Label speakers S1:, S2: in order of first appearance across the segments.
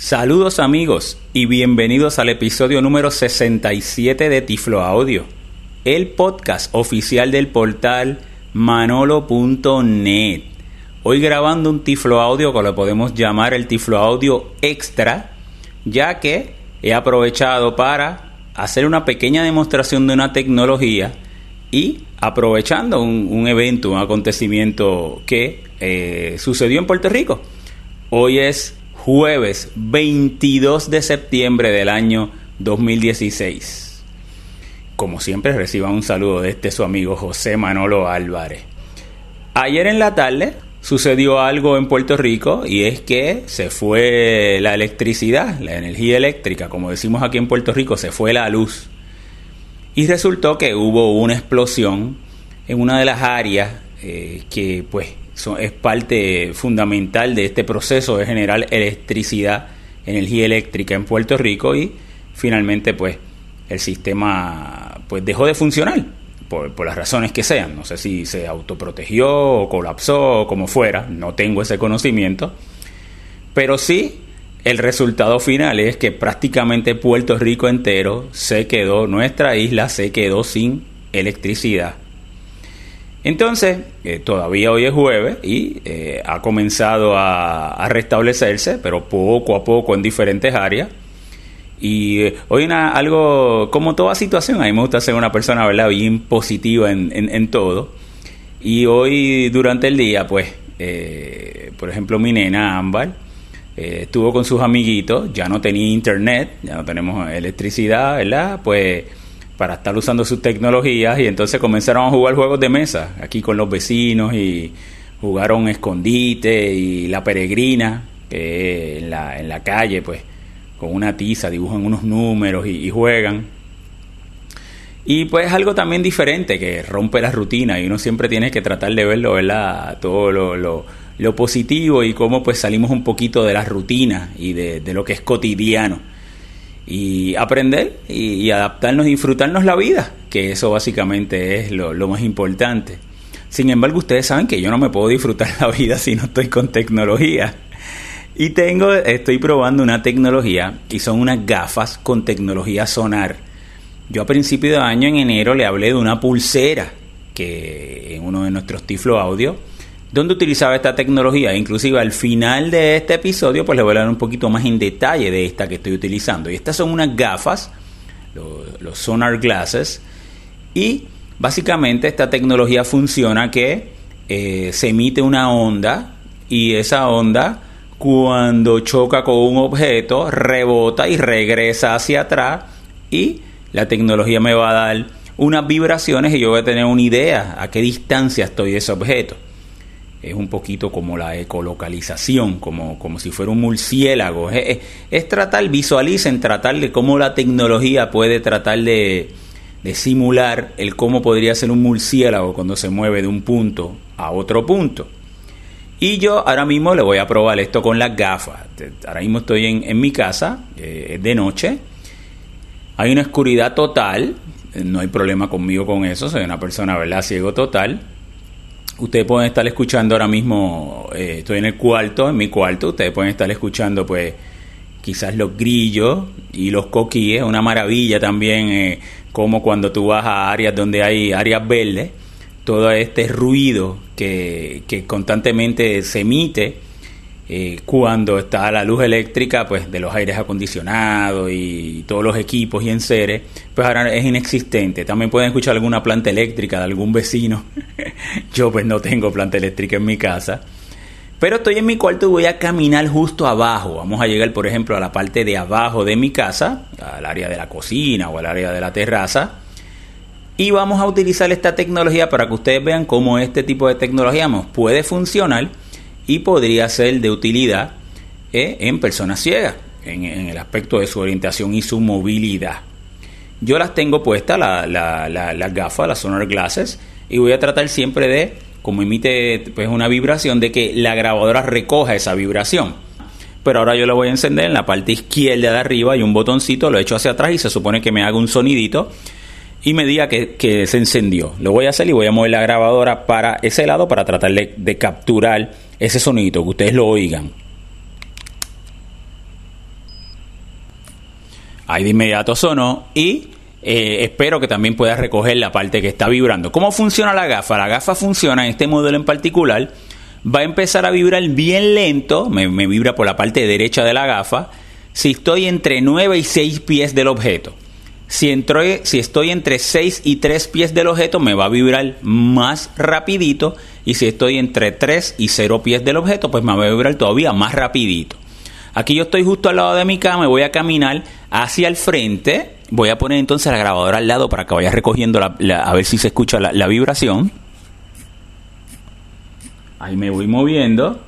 S1: Saludos amigos y bienvenidos al episodio número 67 de Tiflo Audio, el podcast oficial del portal manolo.net. Hoy grabando un Tiflo Audio que lo podemos llamar el Tiflo Audio Extra, ya que he aprovechado para hacer una pequeña demostración de una tecnología y aprovechando un, evento, un acontecimiento que eh, sucedió en Puerto Rico. Hoy es jueves 22 de septiembre del año 2016. Como siempre, reciba un saludo de este su amigo José Manolo Álvarez. Ayer en la tarde sucedió algo en Puerto Rico y es que se fue la electricidad, la energía eléctrica, como decimos aquí en Puerto Rico, se fue la luz. Y resultó que hubo una explosión en una de las áreas eh, que pues es parte fundamental de este proceso de generar electricidad, energía eléctrica en Puerto Rico y finalmente pues el sistema pues dejó de funcionar por, por, las razones que sean. No sé si se autoprotegió o colapsó o como fuera, no tengo ese conocimiento, pero sí el resultado final es que prácticamente Puerto Rico entero se quedó, nuestra isla se quedó sin electricidad entonces, eh, todavía hoy es jueves y eh, ha comenzado a, restablecerse, pero poco a poco en diferentes áreas. Y eh, hoy una, algo, como toda situación, a mí me gusta ser una persona ¿verdad? bien positiva en, en, todo. Y hoy durante el día, pues, por ejemplo, mi nena Ámbar estuvo con sus amiguitos, ya no tenía internet, ya no tenemos electricidad, ¿verdad? Pues para estar usando sus tecnologías y entonces comenzaron a jugar juegos de mesa aquí con los vecinos y jugaron escondite y la peregrina que en la, en la calle pues con una tiza dibujan unos números y, juegan y pues algo también diferente que rompe la rutina y uno siempre tiene que tratar de verlo ¿verdad? todo lo, lo, lo positivo y cómo pues salimos un poquito de la rutina y de, de lo que es cotidiano y aprender y, adaptarnos y disfrutarnos la vida, que eso básicamente es lo, más importante. Sin embargo, ustedes saben que yo no me puedo disfrutar la vida si no estoy con tecnología. Y tengo, estoy probando una tecnología y son unas gafas con tecnología sonar. Yo a principio de año, en enero, le hablé de una pulsera que en uno de nuestros Tiflo Audio dónde utilizaba esta tecnología. Inclusive al final de este episodio pues le voy a hablar un poquito más en detalle de esta que estoy utilizando. Y estas son unas gafas, los, sonar glasses, y básicamente esta tecnología funciona que eh, se emite una onda y esa onda cuando choca con un objeto rebota y regresa hacia atrás y la tecnología me va a dar unas vibraciones y yo voy a tener una idea a qué distancia estoy de ese objeto es un poquito como la ecolocalización, como, como si fuera un murciélago. Es, tratar, visualicen, tratar de cómo la tecnología puede tratar de, de, simular el cómo podría ser un murciélago cuando se mueve de un punto a otro punto. Y yo ahora mismo le voy a probar esto con las gafas. Ahora mismo estoy en, en mi casa, eh, es de noche. Hay una oscuridad total, no hay problema conmigo con eso, soy una persona, ¿verdad?, ciego total ustedes pueden estar escuchando ahora mismo, eh, estoy en el cuarto, en mi cuarto, ustedes pueden estar escuchando pues quizás los grillos y los coquíes, una maravilla también eh, como cuando tú vas a áreas donde hay áreas verdes, todo este ruido que, que constantemente se emite eh, cuando está la luz eléctrica pues de los aires acondicionados y todos los equipos y enseres pues ahora es inexistente. También pueden escuchar alguna planta eléctrica de algún vecino. Yo pues no tengo planta eléctrica en mi casa. Pero estoy en mi cuarto y voy a caminar justo abajo. Vamos a llegar por ejemplo a la parte de abajo de mi casa al área de la cocina o al área de la terraza y vamos a utilizar esta tecnología para que ustedes vean cómo este tipo de tecnología puede funcionar y podría ser de utilidad eh, en personas ciegas, en, el aspecto de su orientación y su movilidad. Yo las tengo puestas, las gafas, las sonar glasses, y voy a tratar siempre de, como emite pues, una vibración, de que la grabadora recoja esa vibración. Pero ahora yo la voy a encender en la parte izquierda de arriba, hay un botoncito, lo echo hacia atrás y se supone que me haga un sonidito y me diga que, se encendió. Lo voy a hacer y voy a mover la grabadora para ese lado para tratar de, capturar ese sonido, que ustedes lo oigan. Ahí de inmediato sonó y eh, espero que también puedas recoger la parte que está vibrando. ¿Cómo funciona la gafa? La gafa funciona en este modelo en particular. Va a empezar a vibrar bien lento, me, me vibra por la parte derecha de la gafa, si estoy entre 9 y 6 pies del objeto. Si, estoy entre 6 y 3 pies del objeto, me va a vibrar más rapidito. Y si estoy entre 3 y 0 pies del objeto, pues me va a vibrar todavía más rapidito. Aquí yo estoy justo al lado de mi cama, voy a caminar hacia el frente. Voy a poner entonces la grabadora al lado para que vaya recogiendo a ver si se escucha la, la vibración. Ahí me voy moviendo.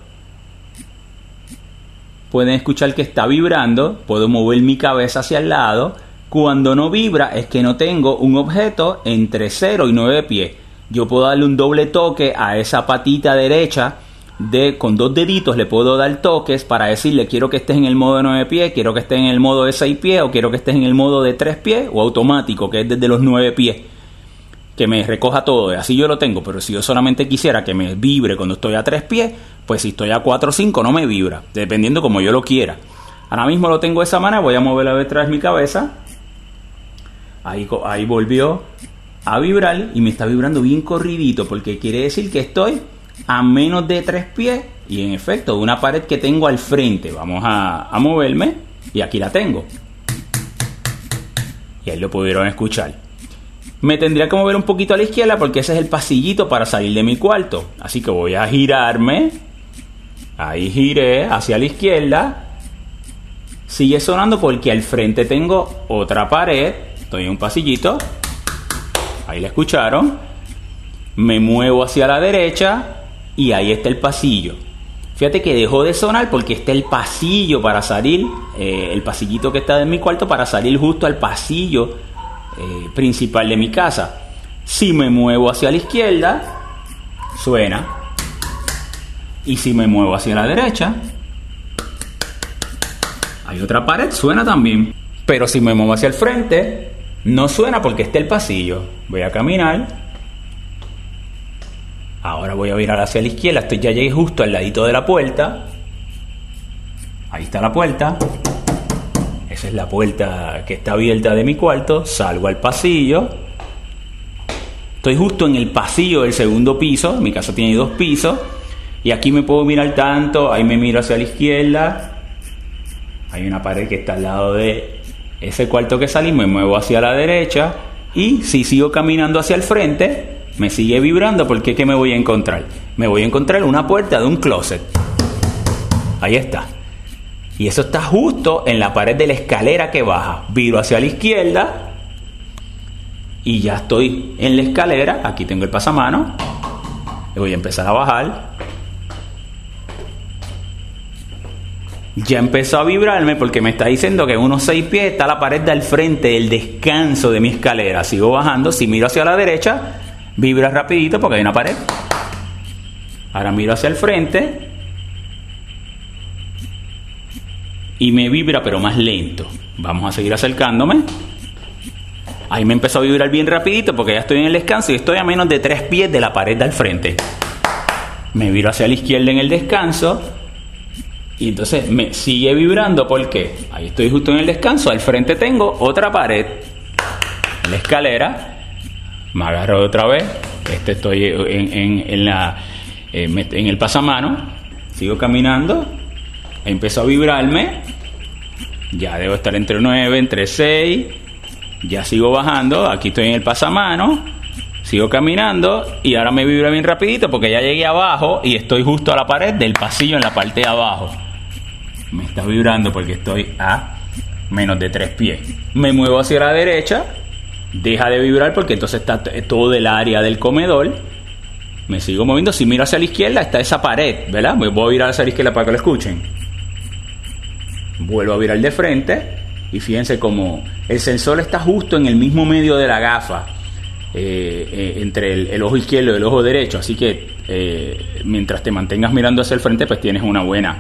S1: Pueden escuchar que está vibrando. Puedo mover mi cabeza hacia el lado cuando no vibra es que no tengo un objeto entre 0 y 9 pies. Yo puedo darle un doble toque a esa patita derecha de, con dos deditos le puedo dar toques para decirle quiero que estés en el modo de 9 pies, quiero que estés en el modo de 6 pies o quiero que estés en el modo de 3 pies o automático que es desde los 9 pies. Que me recoja todo, así yo lo tengo, pero si yo solamente quisiera que me vibre cuando estoy a 3 pies, pues si estoy a 4 o 5 no me vibra, dependiendo como yo lo quiera. Ahora mismo lo tengo de esa manera, voy a moverla detrás de mi cabeza Ahí, ahí volvió a vibrar y me está vibrando bien corridito porque quiere decir que estoy a menos de tres pies y en efecto una pared que tengo al frente. Vamos a, a moverme y aquí la tengo. Y ahí lo pudieron escuchar. Me tendría que mover un poquito a la izquierda porque ese es el pasillito para salir de mi cuarto. Así que voy a girarme. Ahí giré hacia la izquierda. Sigue sonando porque al frente tengo otra pared En un pasillito. Ahí la escucharon. Me muevo hacia la derecha y ahí está el pasillo. Fíjate que dejó de sonar porque está el pasillo para salir, eh, el pasillito que está en mi cuarto para salir justo al pasillo eh, principal de mi casa. Si me muevo hacia la izquierda, suena. Y si me muevo hacia la derecha, hay otra pared, suena también. Pero si me muevo hacia el frente, no suena porque está el pasillo. Voy a caminar. Ahora voy a virar hacia la izquierda. Estoy, ya llegué justo al ladito de la puerta. Ahí está la puerta. Esa es la puerta que está abierta de mi cuarto. Salgo al pasillo. Estoy justo en el pasillo del segundo piso. Mi casa tiene dos pisos. Y aquí me puedo mirar tanto. Ahí me miro hacia la izquierda. Hay una pared que está al lado de ese cuarto que salí me muevo hacia la derecha y si sigo caminando hacia el frente, me sigue vibrando porque ¿qué me voy a encontrar? Me voy a encontrar una puerta de un closet. Ahí está. Y eso está justo en la pared de la escalera que baja. Viro hacia la izquierda y ya estoy en la escalera. Aquí tengo el pasamano. voy a empezar a bajar. Ya empezó a vibrarme porque me está diciendo que unos seis pies está la pared del frente, el descanso de mi escalera. Sigo bajando, si miro hacia la derecha, vibra rapidito porque hay una pared. Ahora miro hacia el frente y me vibra pero más lento. Vamos a seguir acercándome. Ahí me empezó a vibrar bien rapidito porque ya estoy en el descanso y estoy a menos de tres pies de la pared del frente. Me viro hacia la izquierda en el descanso y entonces me sigue vibrando porque ahí estoy justo en el descanso, al frente tengo otra pared, la escalera, me agarro otra vez, este estoy en, la, eh, en el pasamano, sigo caminando, empezó a vibrarme, ya debo estar entre 9, entre 6, ya sigo bajando, aquí estoy en el pasamano, sigo caminando y ahora me vibra bien rapidito porque ya llegué abajo y estoy justo a la pared del pasillo en la parte de abajo me está vibrando porque estoy a menos de tres pies. Me muevo hacia la derecha, deja de vibrar porque entonces está todo el área del comedor. Me sigo moviendo. Si miro hacia la izquierda, está esa pared, ¿verdad? Me voy a virar hacia la izquierda para que lo escuchen. Vuelvo a virar de frente. Y fíjense cómo el sensor está justo en el mismo medio de la gafa. Eh, eh, entre el, ojo izquierdo y el ojo derecho. Así que eh, mientras te mantengas mirando hacia el frente, pues tienes una buena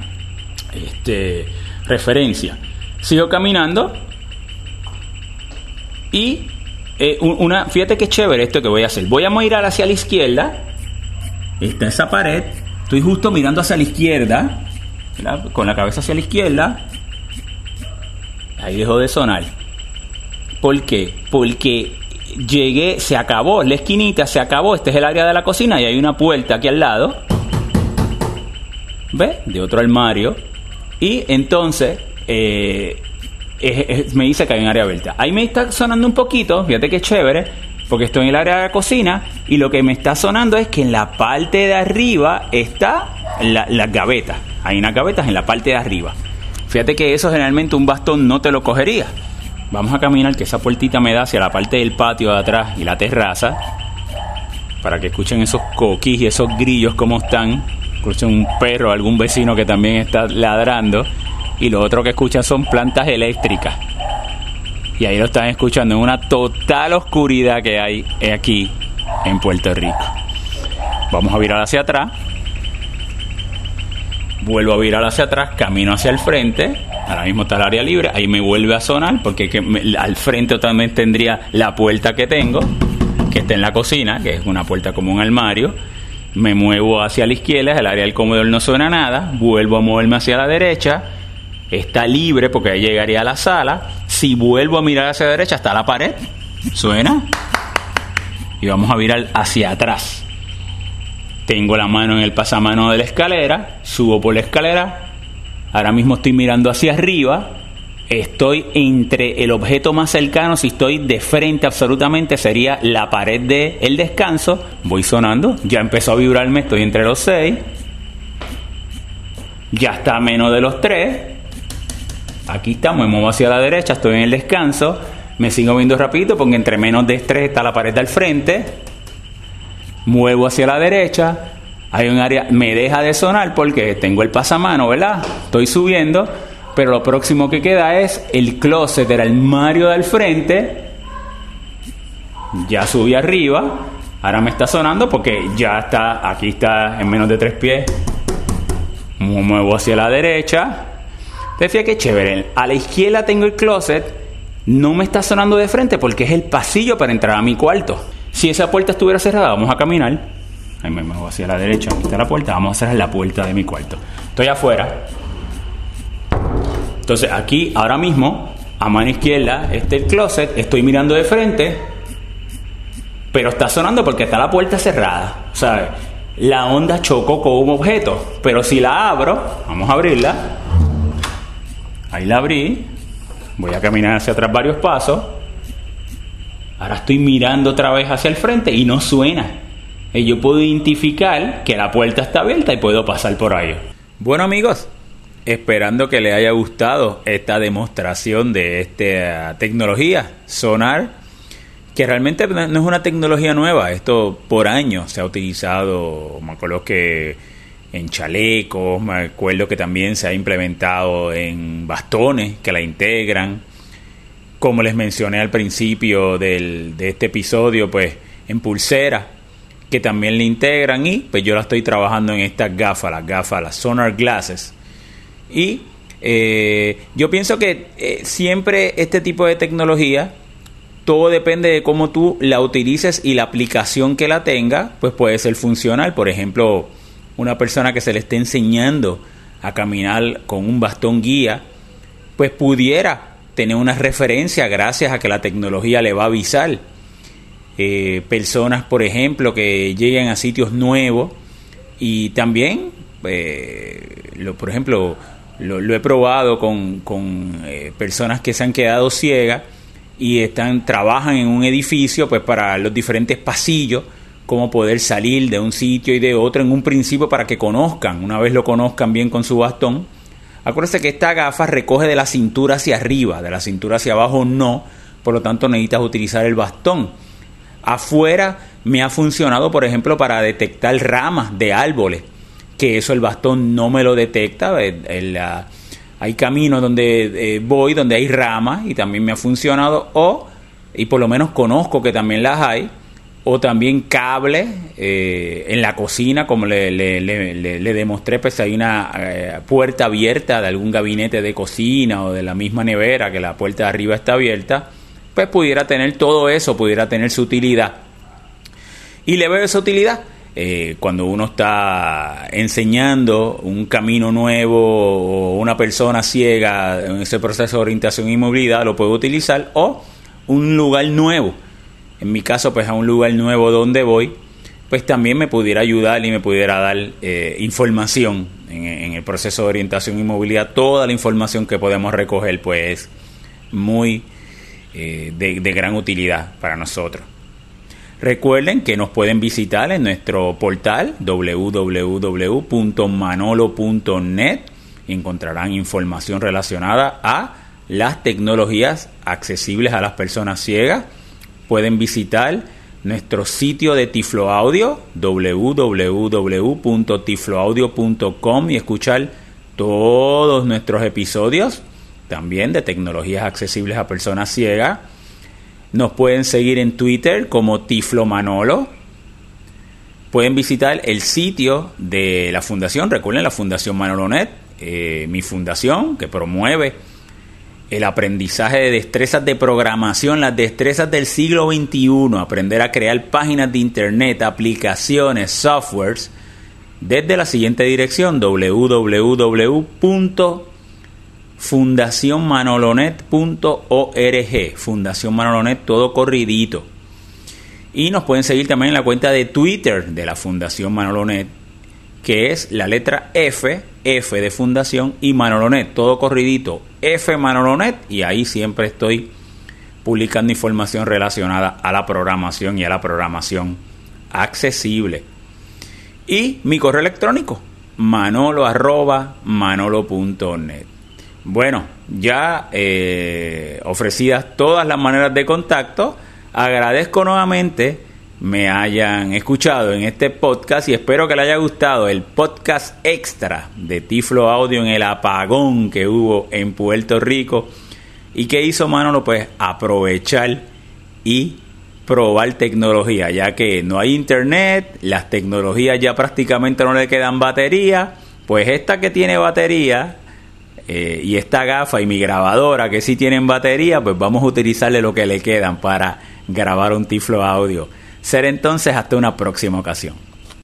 S1: este, referencia. Sigo caminando y eh, una, fíjate qué chévere esto que voy a hacer. Voy a mirar hacia la izquierda. Está esa pared. Estoy justo mirando hacia la izquierda. Con la cabeza hacia la izquierda. Ahí dejó de sonar. ¿Por qué? Porque llegué, se acabó la esquinita, se acabó, este es el área de la cocina y hay una puerta aquí al lado. ¿Ve? De otro armario. Y entonces eh, me dice que hay un área abierta. Ahí me está sonando un poquito, fíjate que chévere, porque estoy en el área de la cocina y lo que me está sonando es que en la parte de arriba está la, las gavetas. Hay unas gavetas en la parte de arriba. Fíjate que eso generalmente un bastón no te lo cogería. Vamos a caminar que esa puertita me da hacia la parte del patio de atrás y la terraza para que escuchen esos coquis y esos grillos como están. Escuchen un perro, algún vecino que también está ladrando. Y lo otro que escuchan son plantas eléctricas. Y ahí lo están escuchando en una total oscuridad que hay aquí en Puerto Rico. Vamos a virar hacia atrás. Vuelvo a virar hacia atrás, camino hacia el frente. Ahora mismo está el área libre. Ahí me vuelve a sonar porque al frente también tendría la puerta que tengo, que está en la cocina, que es una puerta como un armario. Me muevo hacia la izquierda, el área del comedor no suena nada. Vuelvo a moverme hacia la derecha está libre porque ahí llegaría a la sala. Si vuelvo a mirar hacia la derecha, está la pared. ¿Suena? Y vamos a mirar hacia atrás. Tengo la mano en el pasamano de la escalera, subo por la escalera. Ahora mismo estoy mirando hacia arriba. Estoy entre el objeto más cercano, si estoy de frente absolutamente, sería la pared del el descanso. Voy sonando, ya empezó a vibrarme, estoy entre los seis. Ya está menos de los tres aquí estamos, me muevo hacia la derecha, estoy en el descanso, me sigo viendo rapidito porque entre menos de estrés está la pared del frente, muevo hacia la derecha, hay un área, me deja de sonar porque tengo el pasamano, ¿verdad? Estoy subiendo, pero lo próximo que queda es el closet del armario del frente, ya subí arriba, ahora me está sonando porque ya está, aquí está en menos de tres pies, muevo hacia la derecha, te que chévere. A la izquierda tengo el closet. No me está sonando de frente porque es el pasillo para entrar a mi cuarto. Si esa puerta estuviera cerrada, vamos a caminar. Ahí me muevo hacia la derecha. Aquí está la puerta. Vamos a cerrar la puerta de mi cuarto. Estoy afuera. Entonces aquí, ahora mismo, a mano izquierda, este el closet. Estoy mirando de frente. Pero está sonando porque está la puerta cerrada. ¿Sabes? La onda chocó con un objeto. Pero si la abro, vamos a abrirla Ahí la abrí. Voy a caminar hacia atrás varios pasos. Ahora estoy mirando otra vez hacia el frente y no suena. Y yo puedo identificar que la puerta está abierta y puedo pasar por ahí. Bueno amigos, esperando que les haya gustado esta demostración de esta tecnología sonar, que realmente no es una tecnología nueva, esto por años se ha utilizado, me acuerdo que en chalecos, me acuerdo que también se ha implementado en bastones que la integran. Como les mencioné al principio del, de este episodio, pues en pulseras que también le integran y pues yo la estoy trabajando en estas gafas, las gafas, las sonar glasses. Y eh, yo pienso que eh, siempre este tipo de tecnología, todo depende de cómo tú la utilices y la aplicación que la tenga, pues puede ser funcional. Por ejemplo, una persona que se le esté enseñando a caminar con un bastón guía, pues pudiera tener una referencia gracias a que la tecnología le va a avisar. Eh, personas, por ejemplo, que lleguen a sitios nuevos y también, eh, lo, por ejemplo, lo, he probado con, con eh, personas que se han quedado ciegas y están trabajan en un edificio pues para los diferentes pasillos cómo poder salir de un sitio y de otro en un principio para que conozcan, una vez lo conozcan bien con su bastón. Acuérdense que esta gafa recoge de la cintura hacia arriba, de la cintura hacia abajo no, por lo tanto necesitas utilizar el bastón. Afuera me ha funcionado, por ejemplo, para detectar ramas de árboles, que eso el bastón no me lo detecta. hay caminos donde eh, voy, donde hay ramas y también me ha funcionado, o, y por lo menos conozco que también las hay, o también cable eh, en la cocina, como le, le, demostré, pues hay una eh, puerta abierta de algún gabinete de cocina o de la misma nevera, que la puerta de arriba está abierta, pues pudiera tener todo eso, pudiera tener su utilidad. Y le veo esa utilidad eh, cuando uno está enseñando un camino nuevo o una persona ciega en ese proceso de orientación y movilidad, lo puede utilizar o un lugar nuevo, en mi caso pues a un lugar nuevo donde voy, pues también me pudiera ayudar y me pudiera dar eh, información en, el proceso de orientación y movilidad. Toda la información que podemos recoger pues es muy eh, de gran utilidad para nosotros. Recuerden que nos pueden visitar en nuestro portal www.manolo.net y encontrarán información relacionada a las tecnologías accesibles a las personas ciegas. Pueden visitar nuestro sitio de Tiflo Audio www.tifloaudio.com y escuchar todos nuestros episodios también de tecnologías accesibles a personas ciegas nos pueden seguir en Twitter como Tiflo Manolo. Pueden visitar el sitio de la fundación. Recuerden la Fundación Manolonet, eh, mi fundación que promueve el aprendizaje de destrezas de programación, las destrezas del siglo XXI, aprender a crear páginas de internet, aplicaciones, softwares, desde la siguiente dirección www fundacionmanolonet.org, Fundación Manolonet, todo corridito. Y nos pueden seguir también en la cuenta de Twitter de la Fundación Manolonet, que es la letra F, F de Fundación y Manolonet, todo corridito, F Manolonet, y ahí siempre estoy publicando información relacionada a la programación y a la programación accesible. Y mi correo electrónico, manolo manolo.net. Bueno, ya eh, ofrecidas todas las maneras de contacto, agradezco nuevamente me hayan escuchado en este podcast y espero que les haya gustado el podcast extra de Tiflo Audio en el apagón que hubo en Puerto Rico y que hizo Manolo pues aprovechar y probar tecnología, ya que no hay internet, las tecnologías ya prácticamente no le quedan batería, pues esta que tiene batería eh, y esta gafa y mi grabadora que sí tienen batería, pues vamos a utilizarle lo que le quedan para grabar un tiflo audio. Ser entonces hasta una próxima ocasión.